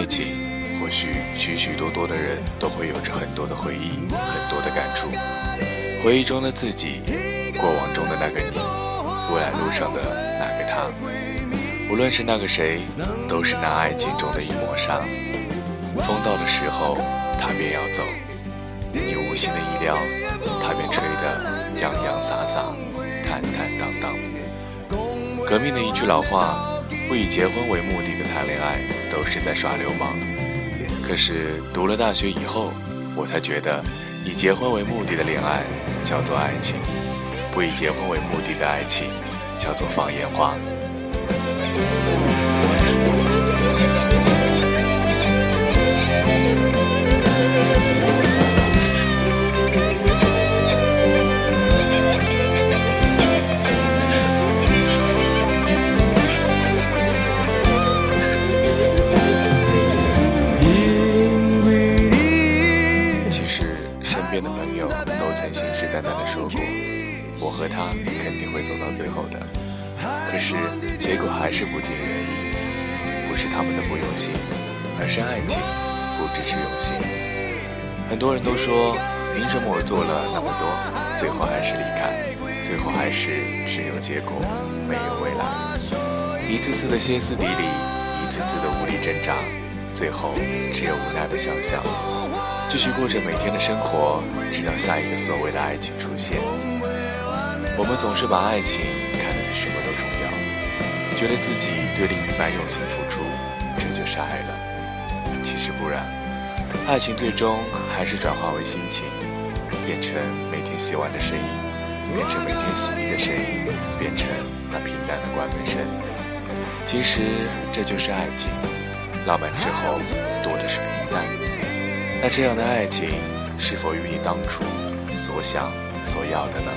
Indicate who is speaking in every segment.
Speaker 1: 爱情，或许许许多多的人都会有着很多的回忆，很多的感触。回忆中的自己，过往中的那个你，未来路上的那个他，无论是那个谁，都是那爱情中的一抹沙。风到的时候，他便要走；你无心的意料，他便吹得洋洋洒洒、坦坦荡荡。革命的一句老话：不以结婚为目的的谈恋爱，都是在耍流氓。可是读了大学以后，我才觉得，以结婚为目的的恋爱叫做爱情，不以结婚为目的的爱情叫做放烟花。结果还是不尽人意。不是他们的不用心，而是爱情不只是用心。很多人都说，凭什么我做了那么多，最后还是离开，最后还是只有结果没有未来。一次次的歇斯底里，一次次的无力挣扎，最后只有无奈的想象，继续过着每天的生活，直到下一个所谓的爱情出现。我们总是把爱情，觉得自己对另一半用心付出，这就是爱了。其实不然，爱情最终还是转化为心情，变成每天洗碗的声音，变成每天洗衣的声音，变成那平淡的关门声。其实这就是爱情，浪漫之后多的是平淡。那这样的爱情，是否与你当初所想所要的呢？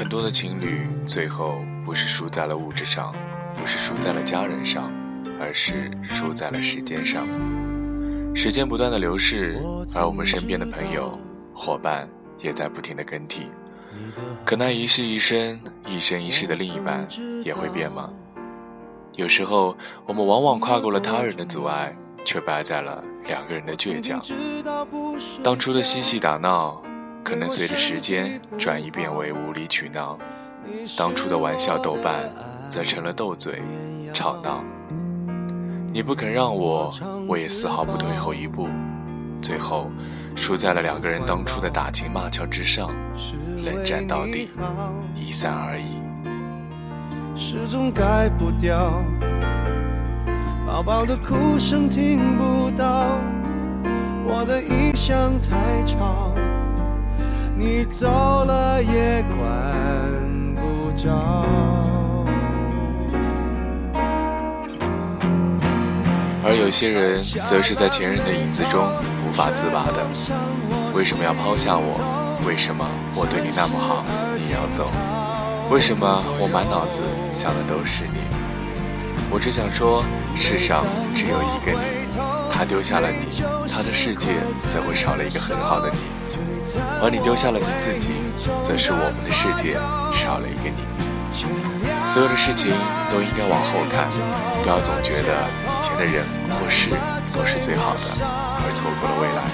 Speaker 1: 很多的情侣最后不是输在了物质上，不是输在了家人上，而是输在了时间上。时间不断的流逝，而我们身边的朋友、伙伴也在不停的更替。可那一世一生、一生一世的另一半也会变吗？有时候，我们往往跨过了他人的阻碍，却败在了两个人的倔强。当初的嬉戏打闹。可能随着时间转移变为无理取闹，当初的玩笑逗伴，则成了斗嘴、吵闹。你不肯让我，我也丝毫不退后一步，最后输在了两个人当初的打情骂俏之上，冷战到底，一散而已。始终改不掉，宝宝的哭声听不到，我的异乡太吵。你走了也管不着。而有些人则是在前任的影子中无法自拔的。为什么要抛下我？为什么我对你那么好，你要走？为什么我满脑子想的都是你？我只想说，世上只有一个你。他丢下了你，他的世界则会少了一个很好的你。而你丢下了你自己，则是我们的世界少了一个你。
Speaker 2: 所有的事情都应该往后看，不要总觉得以前的人或事都是最好的，而错过了未来。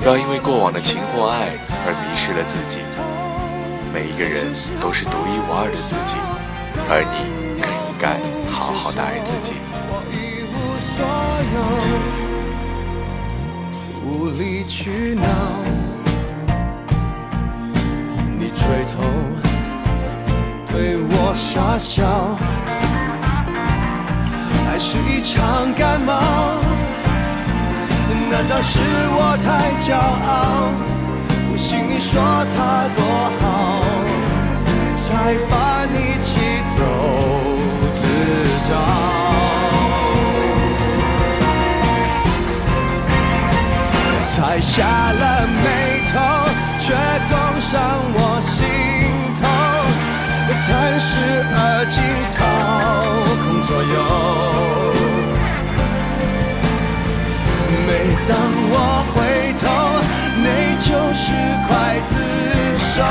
Speaker 2: 不要因为过往的情或爱而迷失了自己。每一个人都是独一无二的自己，而你更应该好好的爱自己。一无所有无理取闹，回头对我傻笑，还是一场感冒？难道是我太骄傲？不信你说他多好，才把你气走自找。才下来而今掏空左右。每当我回头，内疚是刽子手，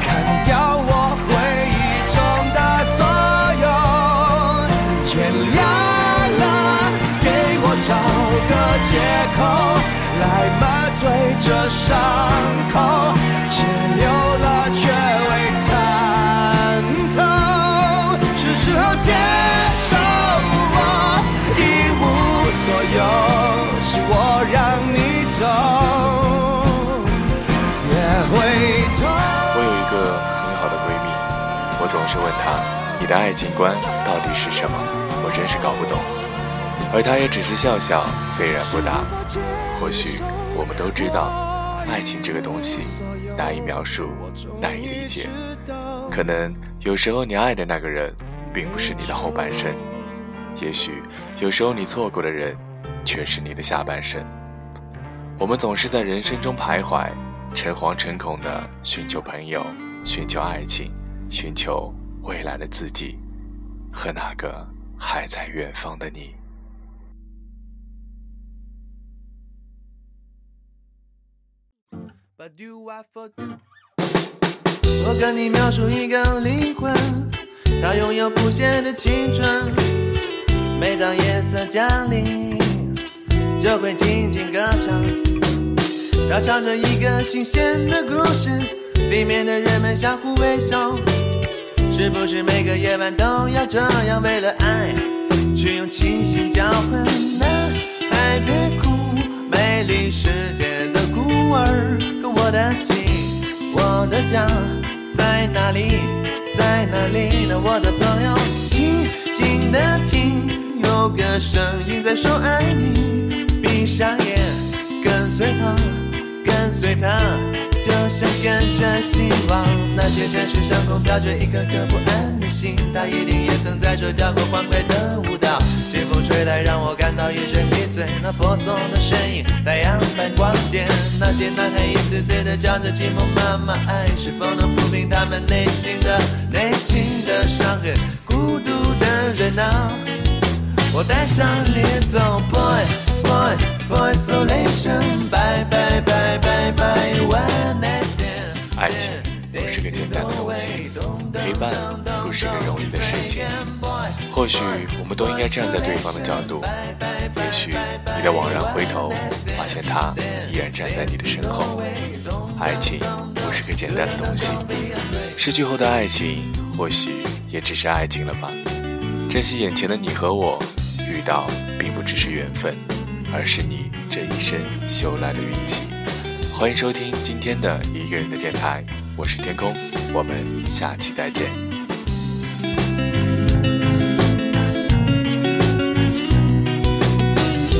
Speaker 2: 砍掉我回忆中的所有。天亮了，给我找个借口。来麻醉这伤口，血流了却我总是问他，你的爱情观到底是什么？我真是搞不懂。而他也只是笑笑，斐然不答。或许我们都知道，爱情这个东西难以描述，难以理解。可能有时候你爱的那个人，并不是你的后半生；也许有时候你错过的人，却是你的下半生。我们总是在人生中徘徊，诚惶诚恐地寻求朋友，寻求爱情，寻求未来的自己，和那个还在远方的你。我跟你描述一个灵魂，它拥有不谢的青春。每当夜色降临，就会静静歌唱。它唱着一个新鲜的故事，里面的人们相互微笑。是不是每个夜晚都要这样，为了爱去用清醒交换？男孩别哭，美丽世界的孤儿。可我的心，我的家在哪里？在哪里呢？我的朋友，静静的听，有个声音在说爱你。闭上眼，跟随他，跟随他，就像跟着希望。那些城市上空飘着一颗颗不安的心，他一定也曾在这跳过欢快的舞蹈。清风吹来，让我感到一阵迷醉。那婆娑的身影，太阳般光洁。那些男孩一次次的叫着寂寞妈妈，爱是否能抚平他们内心的内心的伤痕？孤独的热闹，我带上你走，boy boy boy，solation 情不是个简单的东西，陪伴不是个容易的事情。或许我们都应该站在对方的角度，也许你的惘然回头，发现他依然站在你的身后。爱情不是个简单的东西，失去后的爱情，或许也只是爱情了吧。珍惜眼前的你和我，遇到并不只是缘分，而是你这一生修来的运气。欢迎收听今天的一个人的电台，我是天空，我们下期再见。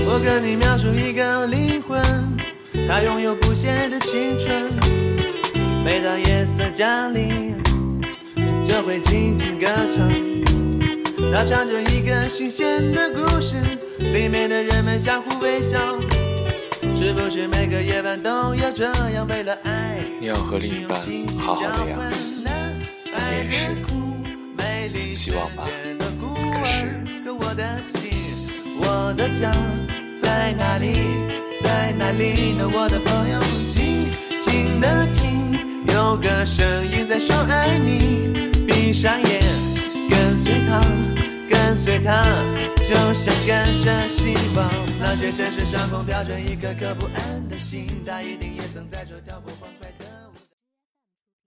Speaker 2: 我跟你描述一个灵魂，它拥有不谢的青春。每当夜色降临，就会静静歌唱。它唱着一个新鲜的故事，里面的人们相互微笑。是不是每个夜晚都要这样？为了爱，你要和另一半好好的呀。你也是，希望吧。可是。在哪里，在哪里呢？我的朋友，静静的听，有个声音在说爱你。闭上眼。跟随它，跟随它，就像跟着希望。那些城市上空飘着一颗颗不安的心，它一定也曾在这跳过欢快。